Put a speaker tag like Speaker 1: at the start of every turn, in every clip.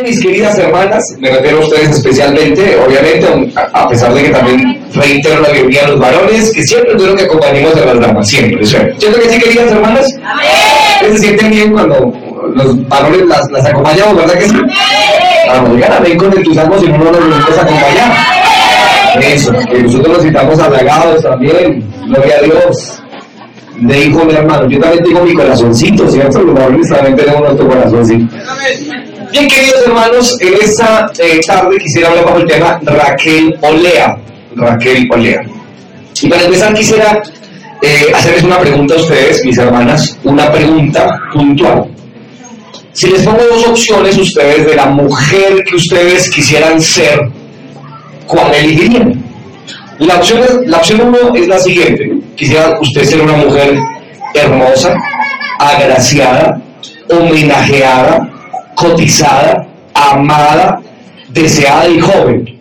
Speaker 1: Bien, mis queridas hermanas, me refiero a ustedes especialmente, obviamente, a pesar de que también reitero la bienvenida a los varones, que siempre tuvieron que acompañemos a las damas, siempre. ¿Cierto que sí, queridas hermanas? Amén. Se sienten bien cuando los varones las, las acompañamos, ¿verdad que sí? Vamos, digan amén con entusiasmo si no nos los acompañar. Eso, que nosotros nos citamos halagados también, gloria a Dios. Le dijo mi hermano, yo también tengo mi corazoncito, ¿cierto? Los varones también tenemos nuestro corazoncito. Bien, queridos hermanos, en esta eh, tarde quisiera hablar bajo el tema Raquel Olea. Raquel Olea. Y para empezar quisiera eh, hacerles una pregunta a ustedes, mis hermanas, una pregunta puntual. Si les pongo dos opciones ustedes de la mujer que ustedes quisieran ser, ¿cuál elegirían? La opción, la opción uno es la siguiente. Quisiera usted ser una mujer hermosa, agraciada, homenajeada, cotizada, amada, deseada y joven.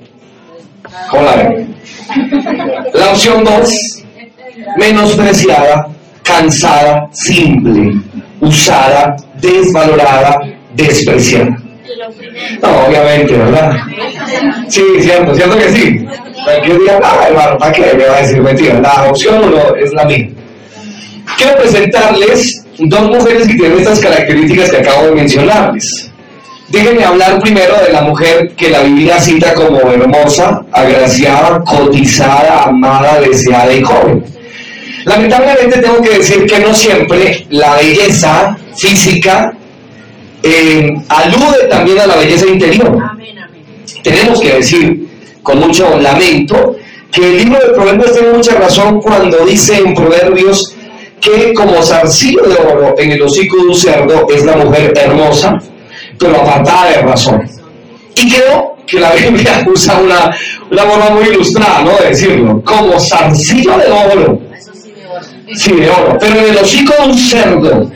Speaker 1: ¿Cómo la ven? La opción 2, menospreciada, cansada, simple, usada, desvalorada, despreciada. No, obviamente, ¿verdad? Sí, cierto, cierto que sí. Cualquier día, ah, hermano, ¿para qué me va a decir mentira? La opción uno es la mía. Quiero presentarles dos mujeres que tienen estas características que acabo de mencionarles. Déjenme hablar primero de la mujer que la Biblia cita como hermosa, agraciada, cotizada, amada, deseada y joven. Lamentablemente tengo que decir que no siempre la belleza física eh, alude también a la belleza interior. Tenemos que decir con mucho lamento que el libro de Proverbios tiene mucha razón cuando dice en Proverbios que como zarcillo de oro en el hocico de un cerdo es la mujer hermosa, pero apartada de razón. Y creo que la Biblia usa una, una forma muy ilustrada, ¿no? De decirlo, como zarcillo de oro. Sí, de oro. Pero en el hocico de un cerdo,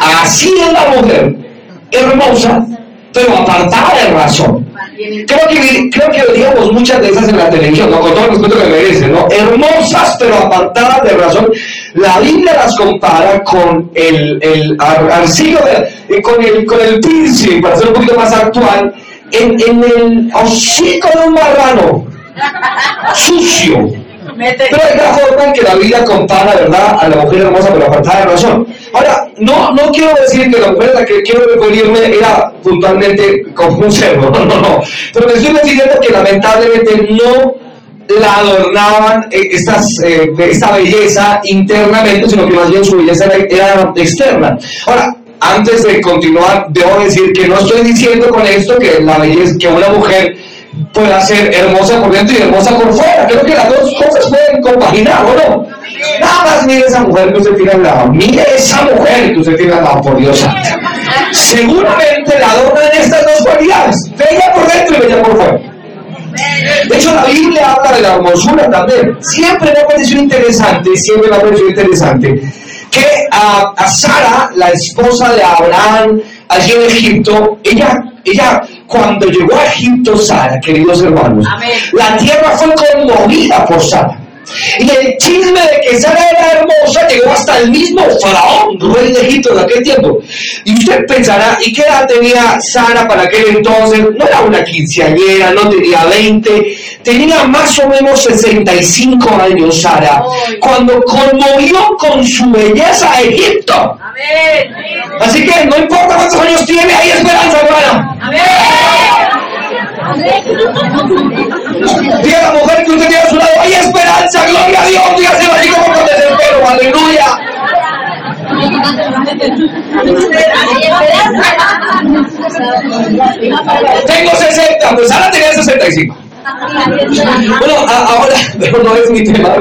Speaker 1: así es la mujer, hermosa, pero apartada de razón. Creo que, creo que muchas de esas en la televisión, con todo el respeto que merecen, ¿no? hermosas pero apartadas de razón. La Biblia las compara con el, el arcillo, eh, con, el, con el para ser un poquito más actual, en, en el hocico de un marrano, sucio. Pero hay la forma en que la Biblia compara, ¿verdad?, a la mujer hermosa pero apartada de razón. Ahora, no, no quiero decir que la mujer a la que quiero referirme era puntualmente como un cerdo, no, no, no. Pero me estoy diciendo que lamentablemente no la adornaban eh, estas, eh, esta belleza internamente, sino que más bien su belleza era, era externa. Ahora, antes de continuar, debo decir que no estoy diciendo con esto que la belleza, que una mujer pueda ser hermosa por dentro y hermosa por fuera. Creo que las dos cosas pueden compaginar, ¿o no? Nada más mire esa mujer que usted tiene al lado. Mire esa mujer que usted tiene al lado, por Dios Seguramente la adornan estas dos cualidades. Bella por dentro y bella por fuera. De hecho, la Biblia habla de la hermosura también. Siempre me ha parecido interesante, siempre me ha parecido interesante, que a, a Sara, la esposa de Abraham, allí en Egipto, ella, ella cuando llegó a Egipto, Sara, queridos hermanos, la tierra fue conmovida por Sara. Y el chisme de que Sara era hermosa llegó hasta el mismo faraón, rey de Egipto de aquel tiempo. Y usted pensará, ¿y qué edad tenía Sara para aquel entonces? No era una quinceañera, no tenía 20, tenía más o menos 65 años Sara, cuando conmovió con su belleza a Egipto. Así que no importa cuántos años tiene, hay esperanza, hermana. Diga a la mujer que usted tiene a su lado, hay esperanza, gloria a Dios, dígaselo así como con desespero, aleluya. Tengo 60, pues ahora tenía 65. Bueno, ahora, pero no es mi tema.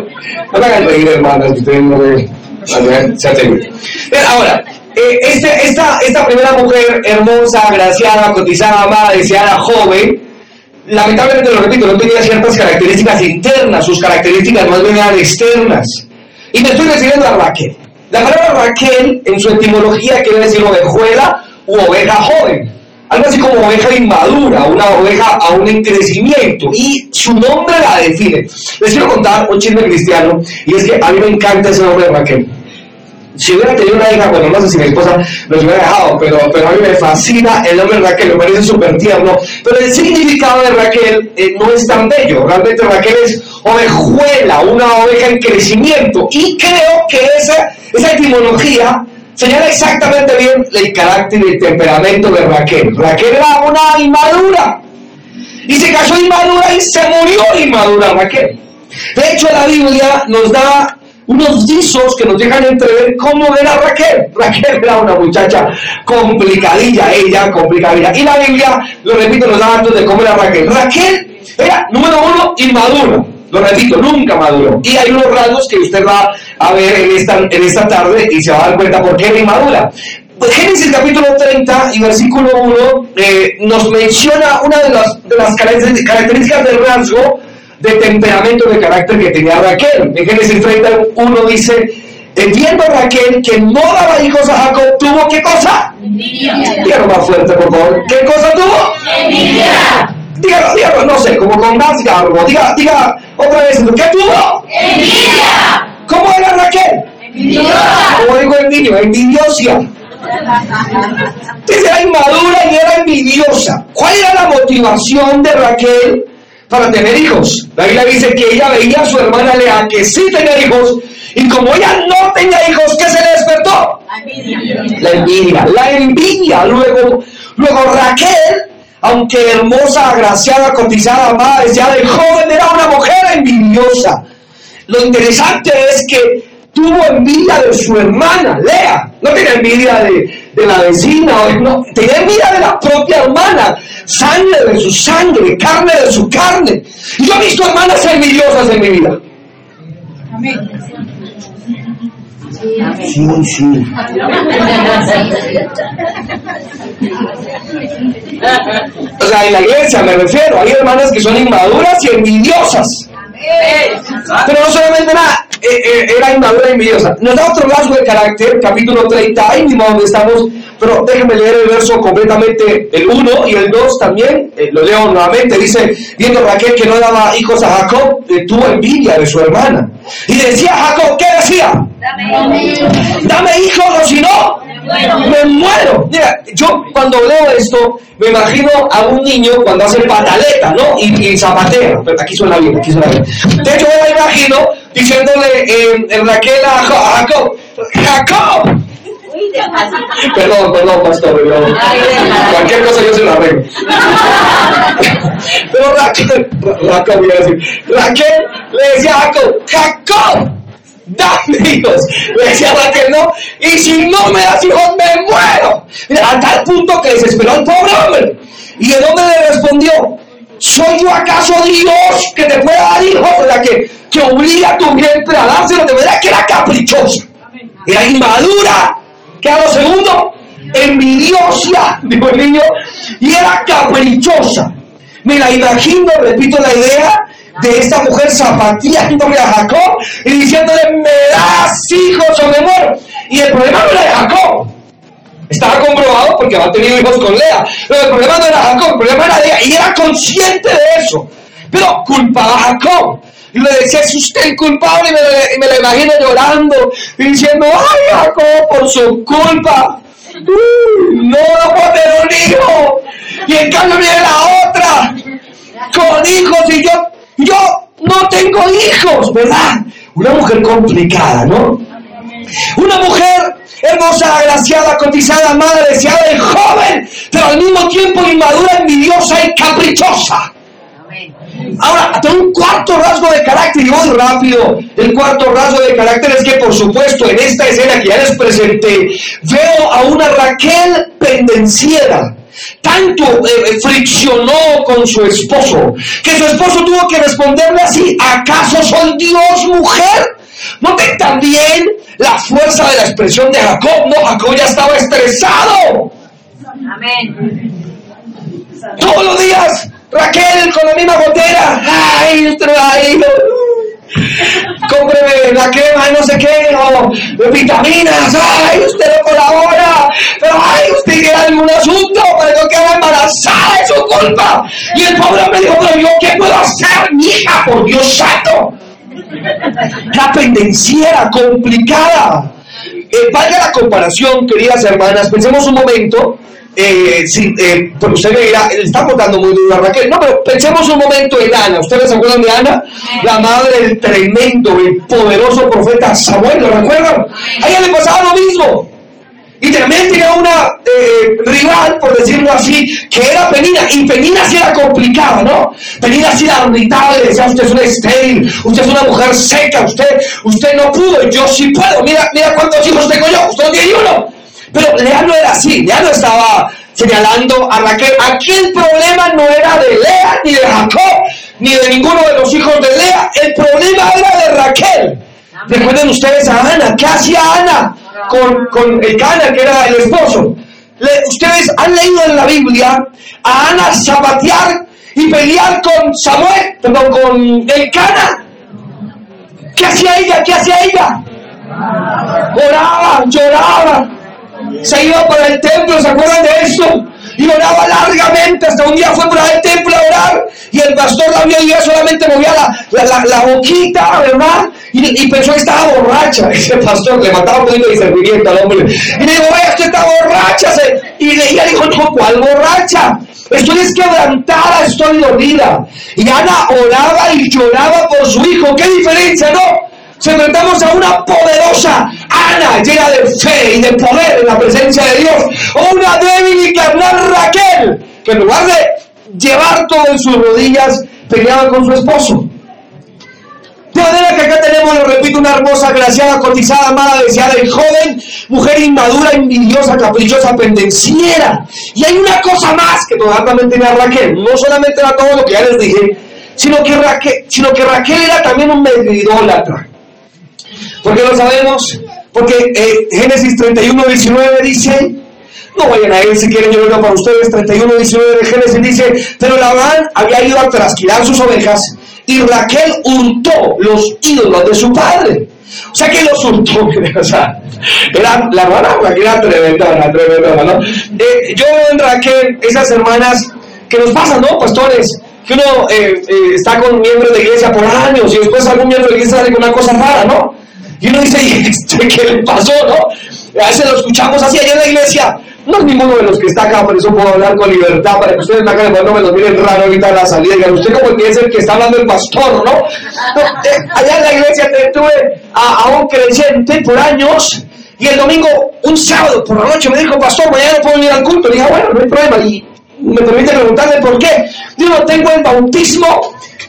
Speaker 1: No me hagan reír, hermanas, que ustedes no ven. Ahora, eh, este, esta, esta primera mujer hermosa, agraciada, cotizada, amada, deseada, joven, lamentablemente lo repito, no tenía ciertas características internas, sus características más bien eran externas. Y me estoy refiriendo a Raquel. La palabra Raquel en su etimología quiere decir ovejuela u oveja joven. Algo así como oveja inmadura, una oveja aún en crecimiento. Y su nombre la define. Les quiero contar un chisme cristiano, y es que a mí me encanta ese nombre de Raquel. Si hubiera tenido una hija, bueno, no sé si mi esposa nos hubiera dejado, pero, pero a mí me fascina el nombre Raquel, me parece súper tierno. Pero el significado de Raquel eh, no es tan bello. Realmente Raquel es ovejuela, una oveja en crecimiento. Y creo que esa, esa etimología señala exactamente bien el carácter y el temperamento de Raquel. Raquel era una inmadura. Y se cayó inmadura y se murió inmadura Raquel. De hecho, la Biblia nos da unos visos que nos dejan entrever cómo era Raquel. Raquel era una muchacha complicadilla, ella complicadilla. Y la Biblia, lo repito, nos da datos de cómo era Raquel. Raquel era, número uno, inmadura. Lo repito, nunca maduró. Y hay unos rasgos que usted va a ver en esta, en esta tarde y se va a dar cuenta por qué era inmadura. Pues Génesis capítulo 30 y versículo 1 eh, nos menciona una de las, de las características del rasgo de temperamento, de carácter que tenía Raquel. En Génesis 31 dice, viendo Raquel que no daba hijos a Jacob, ¿tuvo qué cosa? Envidia. Dígalo más fuerte, por favor. ¿Qué cosa tuvo? Envidia. Dígalo, dígalo, no sé, como con más garbo. Diga, diga otra vez, ¿qué tuvo? Envidia. ¿Cómo era Raquel? Envidiosa. Como digo el niño, envidiosa. Era inmadura y era envidiosa. ¿Cuál era la motivación de Raquel para tener hijos. La Biblia dice que ella veía a su hermana Lea que sí tenía hijos y como ella no tenía hijos, ¿qué se le despertó? La envidia. La envidia. La envidia. Luego, luego Raquel, aunque hermosa, agraciada, cotizada, amada, deseada de joven, era una mujer envidiosa. Lo interesante es que tuvo envidia de su hermana, Lea. No tenía envidia de, de la vecina, no, tenía envidia de la propia hermana. Sangre de su sangre, carne de su carne. Y yo he visto hermanas envidiosas en mi vida. Amén. Sí, sí. O sea, en la iglesia me refiero, hay hermanas que son inmaduras y envidiosas. Pero no solamente nada, era inmadura y envidiosa. Nos da otro rasgo de carácter, capítulo 30, ahí mismo donde estamos, pero déjenme leer el verso completamente, el 1 y el 2 también, eh, lo leo nuevamente, dice, viendo Raquel que no daba hijos a Jacob, tuvo envidia de su hermana. Y decía Jacob, ¿qué decía? Dame hijos o si no, me muero. Mira, yo cuando leo esto, me imagino a un niño cuando hace pataleta, ¿no? Y, y zapatea. Pero aquí suena bien, aquí suena bien. De hecho, me imagino diciéndole eh, en Raquel a Jacob, Jacob. Perdón, perdón, pastor. cualquier cosa yo se la arreglo. Pero Raquel, Raquel, voy a decir, Raquel le decía a Jacob, Jacob dame hijos. Le decía Raquel, no, y si no me das hijos, me muero. a tal punto que desesperó el pobre hombre. ¿Y de dónde le respondió? ¿Soy yo acaso Dios que te pueda dar hijos? O que, que obliga a tu vientre a dárselo. De verdad que era caprichosa. Era inmadura. ¿Qué hago segundo? Envidiosa, dijo el niño. Y era caprichosa. Me la imagino, repito la idea, de esta mujer zapateándole a Jacob y diciéndole, me das hijos o me muero. Y el problema no era de Jacob. Estaba comprobado porque había tenido hijos con Lea. Pero el problema no era Jacob, el problema era ella. Y era consciente de eso. Pero culpaba a Jacob. Y le decía, es usted el culpable. Y me, y lo imagino llorando y diciendo, ay, Jacob, por su culpa. no, no puedo tener un hijo. Y en cambio viene la otra con hijos y yo yo no tengo hijos, ¿verdad? Una mujer complicada, ¿no? Una mujer hermosa, agraciada, cotizada, amada, deseada y joven, pero al mismo tiempo inmadura, envidiosa y caprichosa. Ahora, tengo un cuarto rasgo de carácter y voy rápido. El cuarto rasgo de carácter es que, por supuesto, en esta escena que ya les presenté, veo a una Raquel pendenciera tanto eh, friccionó con su esposo, que su esposo tuvo que responderle así, ¿acaso soy Dios mujer? Noten también la fuerza de la expresión de Jacob, no, Jacob ya estaba estresado. Amén. Todos los días, Raquel con la misma gotera, ay, traído cómpreme la crema no sé qué, o vitaminas, ay, usted no colabora, pero ay, usted tiene algún asunto, pero no queda embarazada, es su culpa. Y el pobre me dijo, pero yo, ¿qué puedo hacer, mi hija, por Dios santo? La pendenciera complicada. eh, la comparación, queridas hermanas, pensemos un momento, eh, si, eh, porque usted me está contando muy duro a Raquel. No, pero pensemos un momento en Ana. ¿Ustedes se acuerdan de Ana? La madre del tremendo, el poderoso profeta Samuel, ¿lo recuerdan? A ella le pasaba lo mismo. Y también tenía una eh, rival, por decirlo así, que era Penina. Y Penina sí era complicada, ¿no? Penina sí era irritable, decía, usted es una estéril, usted es una mujer seca, usted, usted no pudo, yo sí puedo. Mira, mira cuántos hijos tengo yo, usted no tiene uno. Pero Lea no era así, Lea no estaba señalando a Raquel. Aquí el problema no era de Lea, ni de Jacob, ni de ninguno de los hijos de Lea. El problema era de Raquel. Recuerden ustedes a Ana, ¿qué hacía Ana? con, con el Cana, que era el esposo. ustedes han leído en la Biblia a Ana sabatear y pelear con Samuel, perdón, con el Cana. ¿Qué hacía ella? ¿Qué hacía ella? Oraba, lloraba. Se iba para el templo, ¿se acuerdan de eso? y oraba largamente. Hasta un día fue para el templo a orar y el pastor la vio y ella solamente movía la, la, la, boquita, ¿verdad? Y, pensó que estaba borracha. Ese pastor le mataba un poquito de discernimiento al hombre. Y le dijo, vaya, usted está borracha. Y ella dijo, no, ¿cuál borracha? Estoy quebrantada, estoy dolida. Y Ana oraba y lloraba por su hijo. ¿Qué diferencia, no? Se enfrentamos a una poderosa Ana llena de fe y de poder en la presencia de Dios, o una débil y carnal Raquel, que en lugar de llevar todo en sus rodillas, peleaba con su esposo. De manera que acá tenemos, lo repito, una hermosa, agraciada, cotizada, amada, deseada y joven, mujer inmadura, envidiosa, caprichosa, pendenciera. Y hay una cosa más que todavía también tenía Raquel. No solamente era todo lo que ya les dije, sino que Raquel, sino que Raquel era también un medio idólatra. ¿Por qué lo sabemos? Porque eh, Génesis 31, 19 dice, no vayan a él si quieren, yo lo para ustedes, 31, 19 de Génesis dice, pero Labán había ido a trasquilar sus ovejas y Raquel hurtó los ídolos de su padre. O sea que los hurtó, o sea, era, la hermana Raquel era tremenda, tremenda, ¿no? Eh, yo veo en Raquel esas hermanas que nos pasan, ¿no, pastores? Que uno eh, está con miembros de iglesia por años y después algún miembro de iglesia sale con una cosa rara, ¿no? Y uno dice, ¿qué le pasó, no? A veces lo escuchamos así allá en la iglesia. No es ninguno de los que está acá, por eso puedo hablar con libertad, para que ustedes me hagan no me lo miren raro ahorita en la salida. Digan, usted como el que está hablando el pastor, ¿no? Eh, allá en la iglesia tuve a, a un creyente por años y el domingo, un sábado por la noche, me dijo, pastor, mañana no puedo ir al culto. Le dije, ah, bueno, no hay problema. Y me permite preguntarle por qué. Digo, tengo el bautismo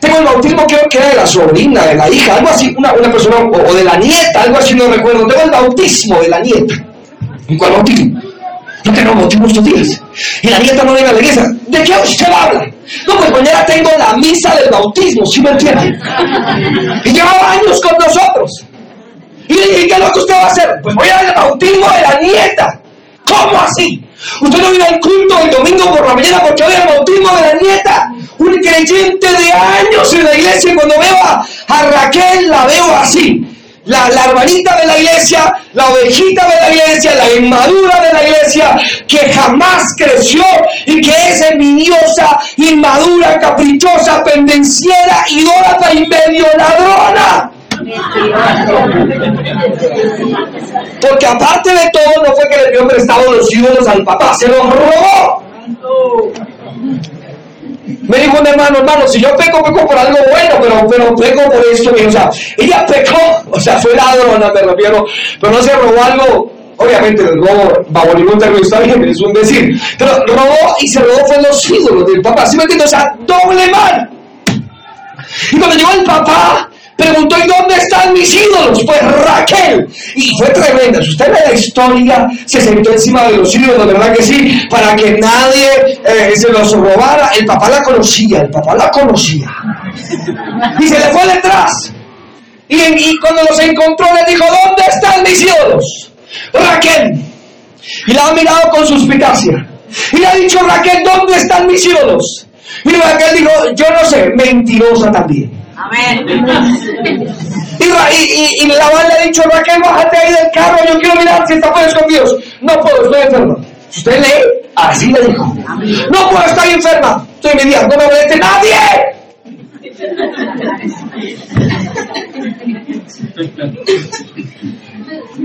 Speaker 1: tengo el bautismo, que era de la sobrina, de la hija, algo así, una, una persona, o, de la nieta, algo así, no recuerdo. Tengo el bautismo de la nieta. ¿En cuál bautismo? No tengo bautismo estos días. Y la nieta no viene a la iglesia. ¿De qué usted habla? No, pues mañana tengo la misa del bautismo, ¿sí me entiende? Y llevaba años con nosotros. Y dije, ¿qué es lo que usted va a hacer? Pues voy a dar el bautismo de la nieta. ¿Cómo así? Usted no viene al culto el domingo por la mañana porque hoy el bautismo de la nieta. Un creyente de años en la iglesia y cuando veo a, Raquel la veo así. La, la, hermanita de la iglesia, la ovejita de la iglesia, la inmadura de la iglesia, que jamás creció y que es envidiosa, inmadura, caprichosa, pendenciera, idólatra y medio ladrona. Porque aparte de todo, no fue que le dio prestado los ídolos al papá, se los robó. Me dijo un hermano, hermano, si yo peco, peco por algo bueno, pero, pero peco por esto. O sea, ella pecó, o sea, fue ladrona, pero no se robó algo. Obviamente el robo, bajo ningún término está bien, es un decir. Pero robó y se robó fue los ídolos del papá. ¿Sí me entiendes? O sea, doble mal. Y cuando llegó el papá, preguntó, ¿y dónde están mis ídolos? Pues Raquel. Y fue tremenda. Si usted ve la historia, se sentó encima de los ídolos, ¿verdad que sí? Para que nadie eh, se los robara. El papá la conocía, el papá la conocía. Y se le fue detrás. Y, y cuando los encontró, le dijo, ¿dónde están mis ídolos? Raquel. Y la ha mirado con suspicacia. Y le ha dicho, Raquel, ¿dónde están mis ídolos? Y Raquel dijo, yo no sé, mentirosa también. Y, y, y, la le ha dicho, Raquel, bájate ahí del carro, yo quiero mirar si está con Dios. No puedo, estoy enferma. Usted lee, así le dijo. No puedo, estar enferma. Estoy mediando, no me mete nadie.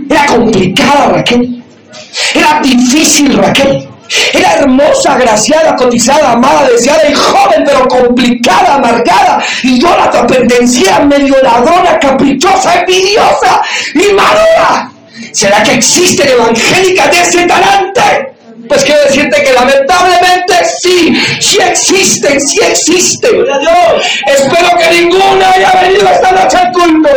Speaker 1: Era complicada Raquel. Era difícil Raquel. Era hermosa, agraciada, cotizada, amada, deseada y joven, pero complicada, amargada, idólatra, pendenciera, medio ladrona, caprichosa, envidiosa y madura. ¿Será que existen evangélicas de ese talante? Pues quiero decirte que lamentablemente sí, sí existen, sí existen. Espero que ninguna haya venido esta noche al culto.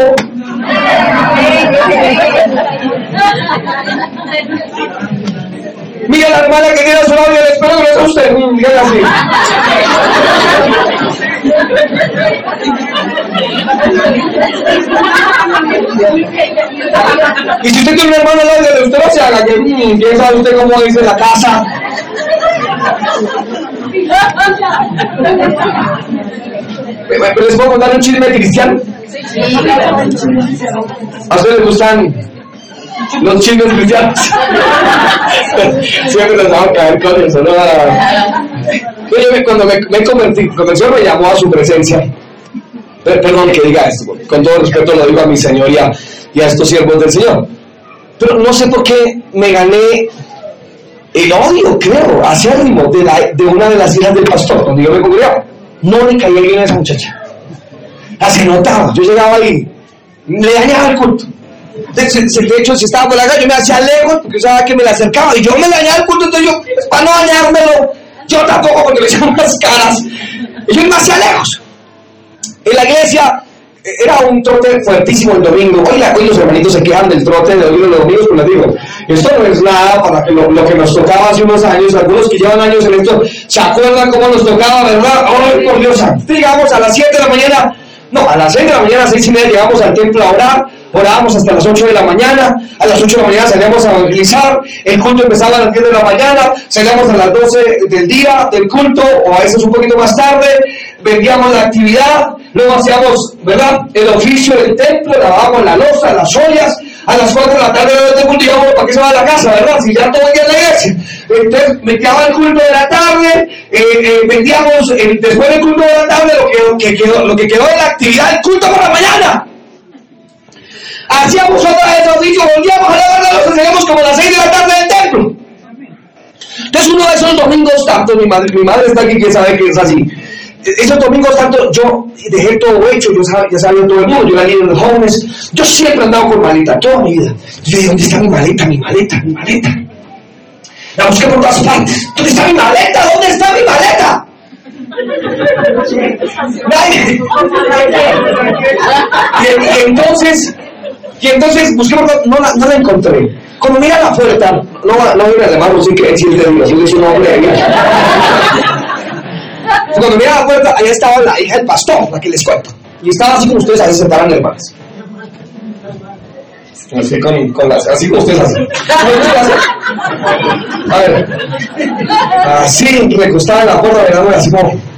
Speaker 1: Mira la hermana que tiene su novio, espero que sea usted. Dígale así. Y si usted tiene un hermano al lado de usted no se haga, que mm, quién sabe usted cómo dice la casa. ¿Pero les puedo contar un chisme cristiano? ¿A ustedes les gustan los chinos cristianos? Siempre les vamos a caer con eso, ¿no? Oye, cuando me, me convertí, Señor me llamó a su presencia, perdón que diga esto, con todo respeto lo digo a mi Señor y a, y a estos siervos del Señor, pero no sé por qué me gané el odio, creo, hacia ritmo de, la, de una de las hijas del pastor, donde yo me congregaba. No le caía bien a esa muchacha. Así notaba, yo llegaba ahí, le dañaba el culto. De, hecho, si estaba por la yo me hacía lejos porque sabía que me le acercaba y yo me dañaba el culto, entonces yo, para no dañármelo, yo tampoco porque le echan unas caras. Y yo me hacía lejos. En la iglesia era un trote fuertísimo el domingo. Hoy, los hermanitos se quejan del trote de los domingos, pues les digo, esto no es nada para que lo, que nos tocaba hace unos años, algunos que llevan años en esto, ¿se acuerdan cómo nos tocaba, verdad? Hoy, por Dios, llegamos a las 7 de la mañana, no, a las 6 de la mañana, a las 6 y media llegamos al templo a orar, orábamos hasta las 8 de la mañana, a las 8 de la mañana salíamos a evangelizar, el culto empezaba a las 10 de la mañana, salíamos a las 12 del día del culto, o a veces un poquito más tarde, vendíamos la actividad, luego hacíamos, ¿verdad?, el oficio del templo, lavábamos la losa, las ollas, a las 4 de la tarde del culto íbamos para que se va a la casa, ¿verdad? Si ya todo el día en la iglesia. Entonces, metíamos el culto de la tarde, eh, eh, vendíamos eh, después del culto de la tarde lo que, lo que, quedó, lo que quedó de la actividad del culto por la mañana. Hacíamos otra vez oficio, volvíamos a la losa, salíamos como a las 6 de la tarde del templo. Entonces uno de esos domingos tanto, mi madre, mi madre está aquí que sabe que es así. Esos domingos tanto, yo dejé todo hecho, yo sabía, ya sabía todo el mundo, yo era líder de jóvenes, yo siempre he andado con maleta, toda mi vida. Yo dije, ¿dónde está mi maleta, mi maleta, mi maleta? La busqué por todas partes. ¿Dónde está mi maleta? ¿Dónde está mi maleta? y, y entonces, y entonces busqué por no, la, no la encontré. Cuando mira la puerta, no, no voy a llamarlo sin que Dios, yo soy un hombre de. Cuando mira la puerta, allá estaba la hija del pastor, la que les cuento. Y estaba así como ustedes a veces se paran hermanas. Así, con, con las, así como ustedes hacen. A ver. Así, recostada en la puerta, mirándome así como.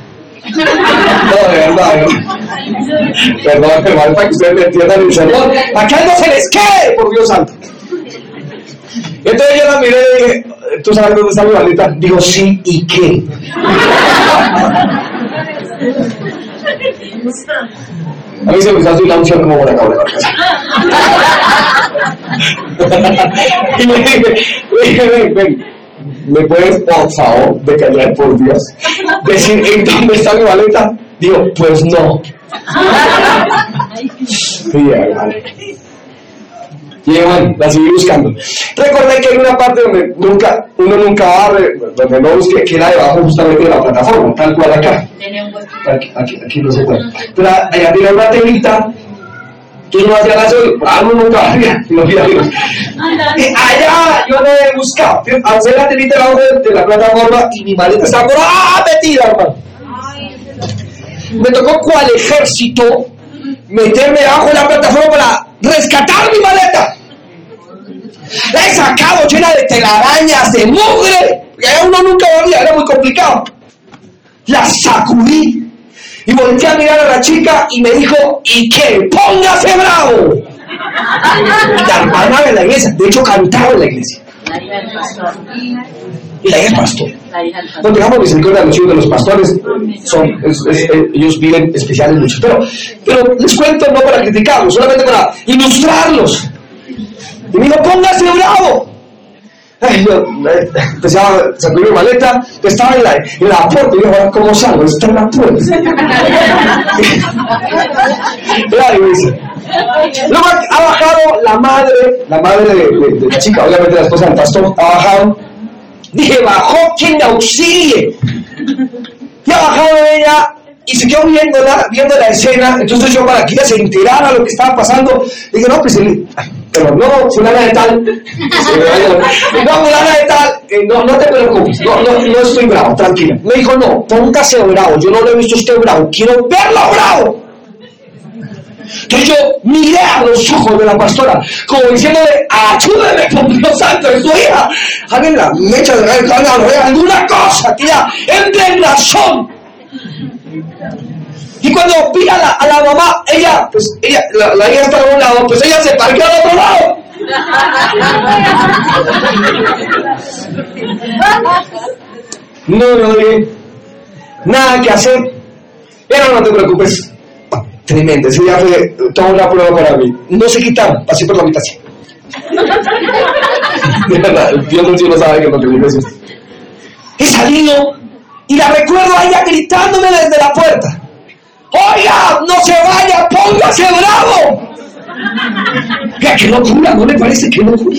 Speaker 1: No, de verdad, ¿no? Perdón, hermano, para que ustedes me entiendan el sermón. Acá no se les quede, por Dios santo. Entonces yo la miré y dije, ¿tú sabes dónde está mi maleta? Digo, sí, ¿y qué? A mí se me está la unción como buena cabra. y le dije, ven, ven, ¿me puedes, por favor, de callar por Dios? Decir, ¿en dónde está mi maleta? Digo, pues no. Sí, hermano. Y bueno, la seguí buscando. Recordé que hay una parte donde nunca, uno nunca va, donde no busque, que era debajo justamente de la plataforma, tal cual acá. Aquí, aquí, aquí no se puede. Pero allá tiene una telita que no hacía caso, algo nunca había, no mira, mira. Allá yo no he buscado, hacer la telita debajo de, de la plataforma y mi maleta estaba por ¡ah! metida, hermano. Me tocó cual ejército meterme debajo de la plataforma para rescatar mi maleta. La he sacado llena de telarañas, de mugre, que uno nunca había, era muy complicado. La sacudí y volteé a mirar a la chica y me dijo, ¿y qué? ¡Póngase bravo! Y la hermana de la iglesia, de hecho cantaba en la iglesia. Y la hija es pastor. No tengamos misericordia de los hijos de los pastores, son, eh, ellos viven especiales muchos. Pero, pero les cuento no para criticarlos, solamente para ilustrarlos. Y me dijo, póngase bravo. Ay, yo empezaba a sacar mi maleta, estaba en la, en la puerta, y yo, ¿cómo salgo? Está en la puerta. claro, dice. Luego ha bajado la madre, la madre de, la chica, obviamente la esposa del pastor, ha bajado. Dije, bajó quien me auxilie. Y ha bajado ella y se quedó viéndola, viendo la escena. Entonces yo para que ella se enterara lo que estaba pasando, dije, no, pues pero no, fulana de tal, no, fulana de tal, eh, no, no te preocupes, no, no, no estoy bravo, tranquila. Me dijo, no, póngase bravo, yo no lo he visto usted bravo, quiero verlo bravo. Entonces yo miré a los ojos de la pastora, como diciéndole, ayúdeme con Dios santo, es su hija. Alguien la mecha de alguna cosa ya entre en razón. Y cuando vi a la, mamá, ella, pues ella, la, la hija está a un lado, pues ella se parqueó al otro lado. No, no, nada que hacer. Pero no te preocupes, Tremendo, ese día fue toda una prueba para mí. No se quitaron, pasé por la habitación. de verdad, Dios no, no sabe que lo que esto. He salido y la recuerdo a ella gritándome desde la puerta. Oiga, no se vaya, póngase bravo. Vea, qué locura, ¿no le parece qué locura?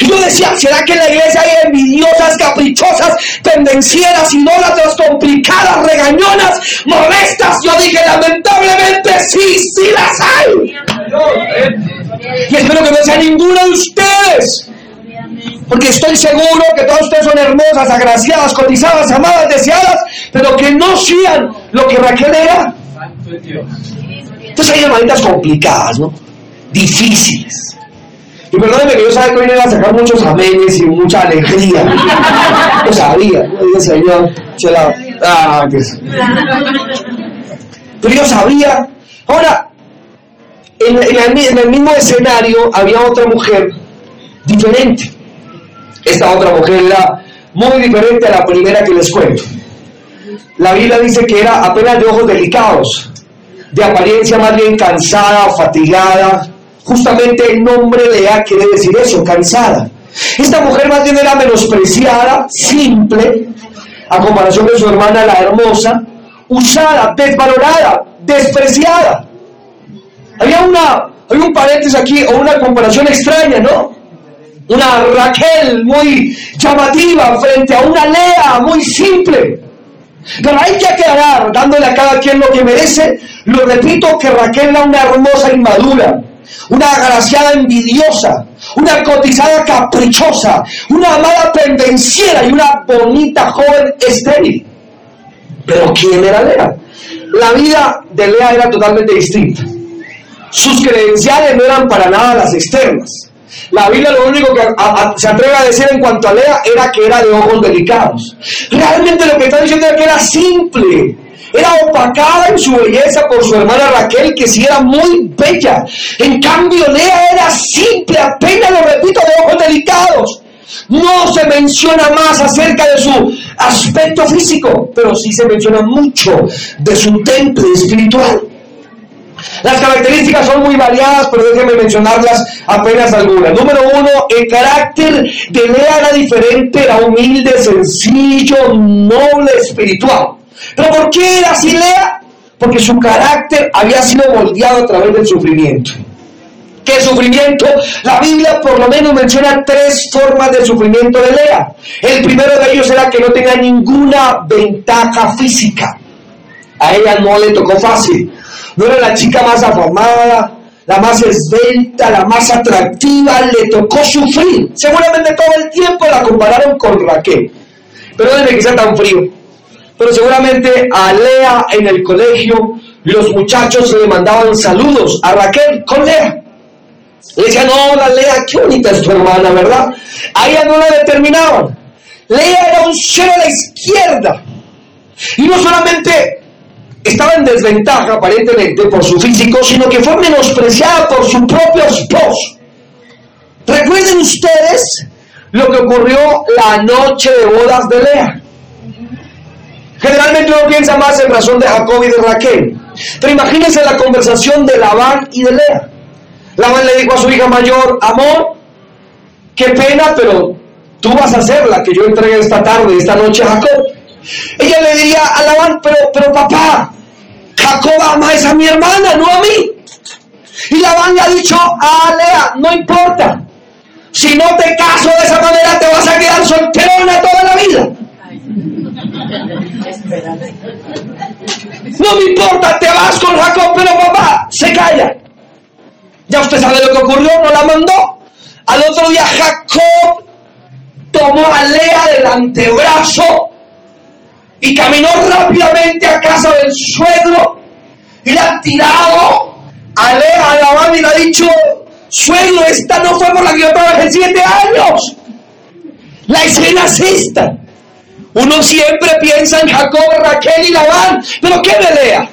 Speaker 1: Yo decía, ¿será que en la iglesia hay envidiosas, caprichosas, tendencieras, idólatras, complicadas, regañonas, molestas? Yo dije, lamentablemente sí, sí las hay. Y espero que no sea ninguna de ustedes. Porque estoy seguro que todas ustedes son hermosas, agraciadas, cotizadas, amadas, deseadas, pero que no sean lo que Raquel era. Entonces hay hermanitas complicadas, ¿no? Difíciles. Y perdóneme que yo sabía que hoy iba a sacar muchos amenes y mucha alegría. Lo sabía. Yo Señor, la... ah, Pero yo sabía. Ahora, en, el mismo escenario había otra mujer diferente. Esta otra mujer era muy diferente a la primera que les cuento. La Biblia dice que era apenas de ojos delicados, de apariencia más bien cansada, fatigada, Justamente el nombre de Lea quiere decir eso, cansada. Esta mujer más bien era menospreciada, simple, a comparación de su hermana la hermosa, usada, desvalorada, despreciada. Había una, hay un paréntesis aquí o una comparación extraña, ¿no? Una Raquel muy llamativa frente a una Lea muy simple. Pero hay que aclarar, dándole a cada quien lo que merece, lo repito, que Raquel era una hermosa inmadura una agraciada envidiosa, una cotizada caprichosa, una amada pendenciera y una bonita joven estéril. Pero ¿quién era Lea? La vida de Lea era totalmente distinta. Sus credenciales no eran para nada las externas. La Biblia lo único que se atreve a decir en cuanto a Lea era que era de ojos delicados. Realmente lo que está diciendo es que era simple, era opacada en su belleza por su hermana Raquel, que sí era muy bella. En cambio, Lea era simple, apenas lo repito, de ojos delicados. No se menciona más acerca de su aspecto físico, pero sí se menciona mucho de su temple espiritual. Las características son muy variadas, pero déjenme mencionarlas apenas algunas. Número uno, el carácter de Lea era diferente, era humilde, sencillo, noble, espiritual. ¿Pero por qué era así Lea? Porque su carácter había sido moldeado a través del sufrimiento. ¿Qué sufrimiento? La Biblia por lo menos menciona tres formas de sufrimiento de Lea. El primero de ellos era que no tenía ninguna ventaja física. A ella no le tocó fácil. No era la chica más afamada, la más esbelta, la más atractiva, le tocó sufrir. Seguramente todo el tiempo la compararon con Raquel. Pero desde que sea tan frío pero seguramente a Lea en el colegio los muchachos le mandaban saludos a Raquel con Lea. Le decían, hola Lea, qué bonita es tu hermana, ¿verdad? A ella no la determinaban. Lea era un cero a la izquierda. Y no solamente estaba en desventaja aparentemente por su físico, sino que fue menospreciada por su propio esposo. Recuerden ustedes lo que ocurrió la noche de bodas de Lea. Generalmente uno piensa más en razón de Jacob y de Raquel. Pero imagínense la conversación de Labán y de Lea. Labán le dijo a su hija mayor, amor, qué pena, pero tú vas a ser la que yo entregue esta tarde, esta noche a Jacob. Ella le diría a Labán, pero, pero papá, Jacob ama a mi hermana, no a mí. Y Labán le ha dicho a Lea, no importa, si no te caso de esa manera te vas a quedar solterona toda la vida. No me importa, te vas con Jacob, pero papá, se calla. Ya usted sabe lo que ocurrió, no la mandó. Al otro día Jacob tomó a Lea del antebrazo y caminó rápidamente a casa del suegro y le ha tirado a Lea a la y le ha dicho, suegro, esta no fue por la que yo trabajé siete años. La escena es esta. Uno siempre piensa en Jacob, Raquel y Labán, pero ¿qué Lea?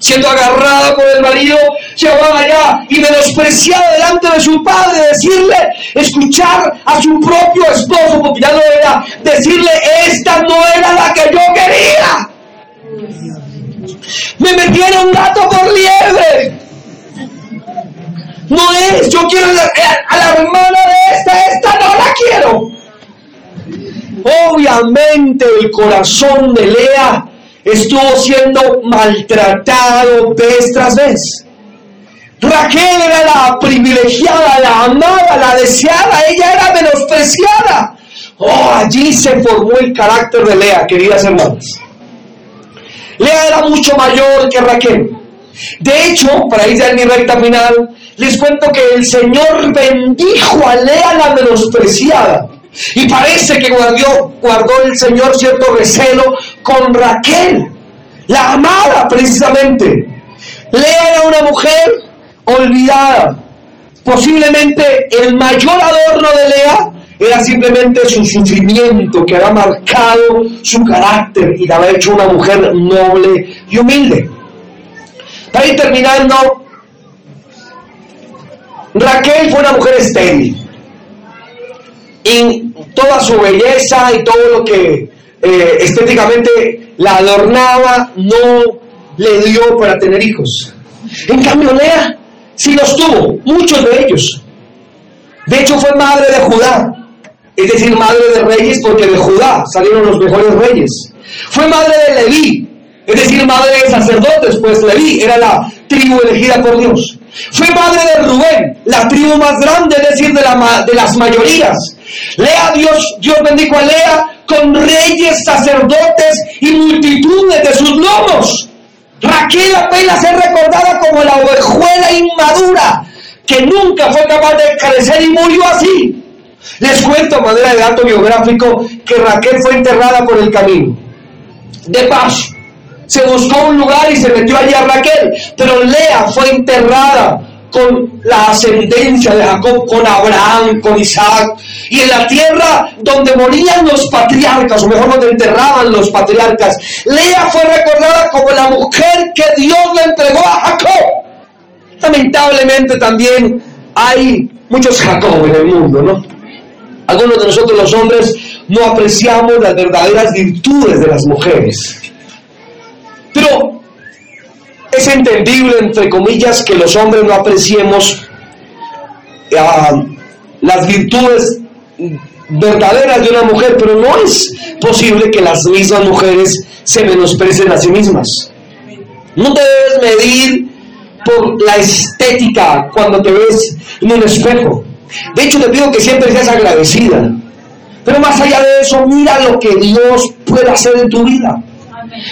Speaker 1: Siendo agarrada por el marido, llevaba allá y menospreciada delante de su padre, decirle, escuchar a su propio esposo, porque ya no era, decirle, esta no era la que yo quería. Me metieron gato por liebre. No es, yo quiero a la, a la hermana de esta, esta no la quiero. Obviamente el corazón de Lea estuvo siendo maltratado vez tras vez. Raquel era la privilegiada, la amada, la deseada, ella era menospreciada. Oh, allí se formó el carácter de Lea, queridas hermanas. Lea era mucho mayor que Raquel. De hecho, para ir a mi recta final, les cuento que el Señor bendijo a Lea la menospreciada. Y parece que guardó el Señor cierto recelo con Raquel, la amada precisamente. Lea era una mujer olvidada. Posiblemente el mayor adorno de Lea era simplemente su sufrimiento que había marcado su carácter y la había hecho una mujer noble y humilde. Para ir terminando, Raquel fue una mujer estéril y toda su belleza y todo lo que eh, estéticamente la adornaba no le dio para tener hijos. En cambio, Lea sí los tuvo, muchos de ellos. De hecho, fue madre de Judá, es decir, madre de reyes, porque de Judá salieron los mejores reyes. Fue madre de Leví, es decir, madre de sacerdotes, pues Leví era la tribu elegida por Dios. Fue madre de Rubén, la tribu más grande, es decir, de, la, de las mayorías. Lea Dios, Dios bendijo a Lea con reyes, sacerdotes y multitudes de sus lomos. Raquel apenas es recordada como la ovejuela inmadura que nunca fue capaz de crecer y murió así. Les cuento a manera de dato biográfico que Raquel fue enterrada por el camino. De paso, se buscó un lugar y se metió allí a Raquel, pero Lea fue enterrada con la ascendencia de Jacob, con Abraham, con Isaac, y en la tierra donde morían los patriarcas, o mejor donde enterraban los patriarcas. Lea fue recordada como la mujer que Dios le entregó a Jacob. Lamentablemente también hay muchos Jacob en el mundo, ¿no? Algunos de nosotros los hombres no apreciamos las verdaderas virtudes de las mujeres. Pero es entendible, entre comillas, que los hombres no apreciemos ah, las virtudes verdaderas de una mujer, pero no es posible que las mismas mujeres se menosprecen a sí mismas. No te debes medir por la estética cuando te ves en un espejo. De hecho, te pido que siempre seas agradecida. Pero más allá de eso, mira lo que Dios puede hacer en tu vida.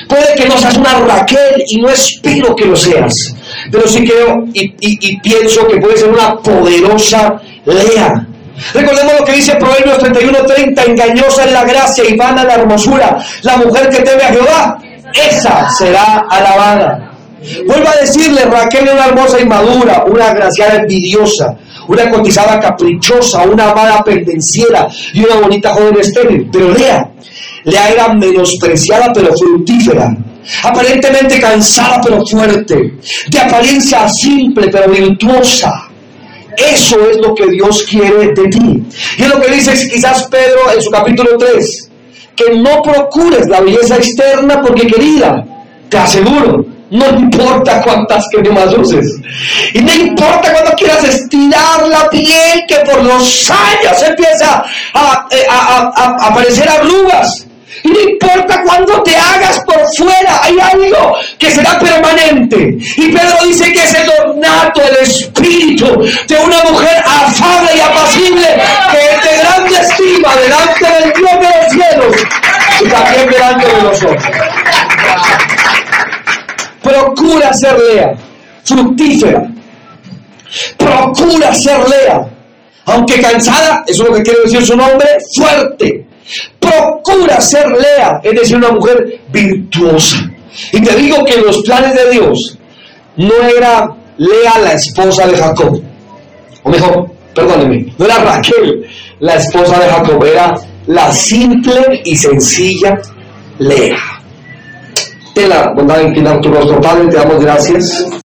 Speaker 1: Puede que no seas una Raquel y no espero que lo seas, pero sí creo y, pienso que puede ser una poderosa Lea. Recordemos lo que dice Proverbios 31:30, engañosa es la gracia y vana la hermosura. La mujer que teme a Jehová, esa será alabada. Vuelvo a decirle, Raquel es una hermosa y madura, una agraciada envidiosa, una cotizada caprichosa, una amada pendenciera y una bonita joven estéril. Pero Lea Lea era menospreciada pero fructífera, aparentemente cansada pero fuerte, de apariencia simple pero virtuosa. Eso es lo que Dios quiere de ti. Y es lo que dice quizás Pedro en su capítulo 3, que no procures la belleza externa porque querida, te aseguro, no importa cuántas cremas uses. Y no importa cuando quieras estirar la piel que por los años empieza a, eh, aparecer arrugas. Y no importa cuando te hagas por fuera, hay algo que será permanente. Y Pedro dice que es el ornato, el espíritu de una mujer afable y apacible que es de grande estima delante del Dios de los cielos y también delante de los hombres procura ser lea, fructífera. Procura ser lea. Aunque cansada, eso es lo que quiere decir su nombre, fuerte. Procura ser lea, es decir, una mujer virtuosa. Y te digo que los planes de Dios no era Lea la esposa de Jacob. O mejor, perdóneme, no era Raquel la esposa de Jacob, era la simple y sencilla Lea. Ten la bondad de inclinar tu rostro, Padre, te damos gracias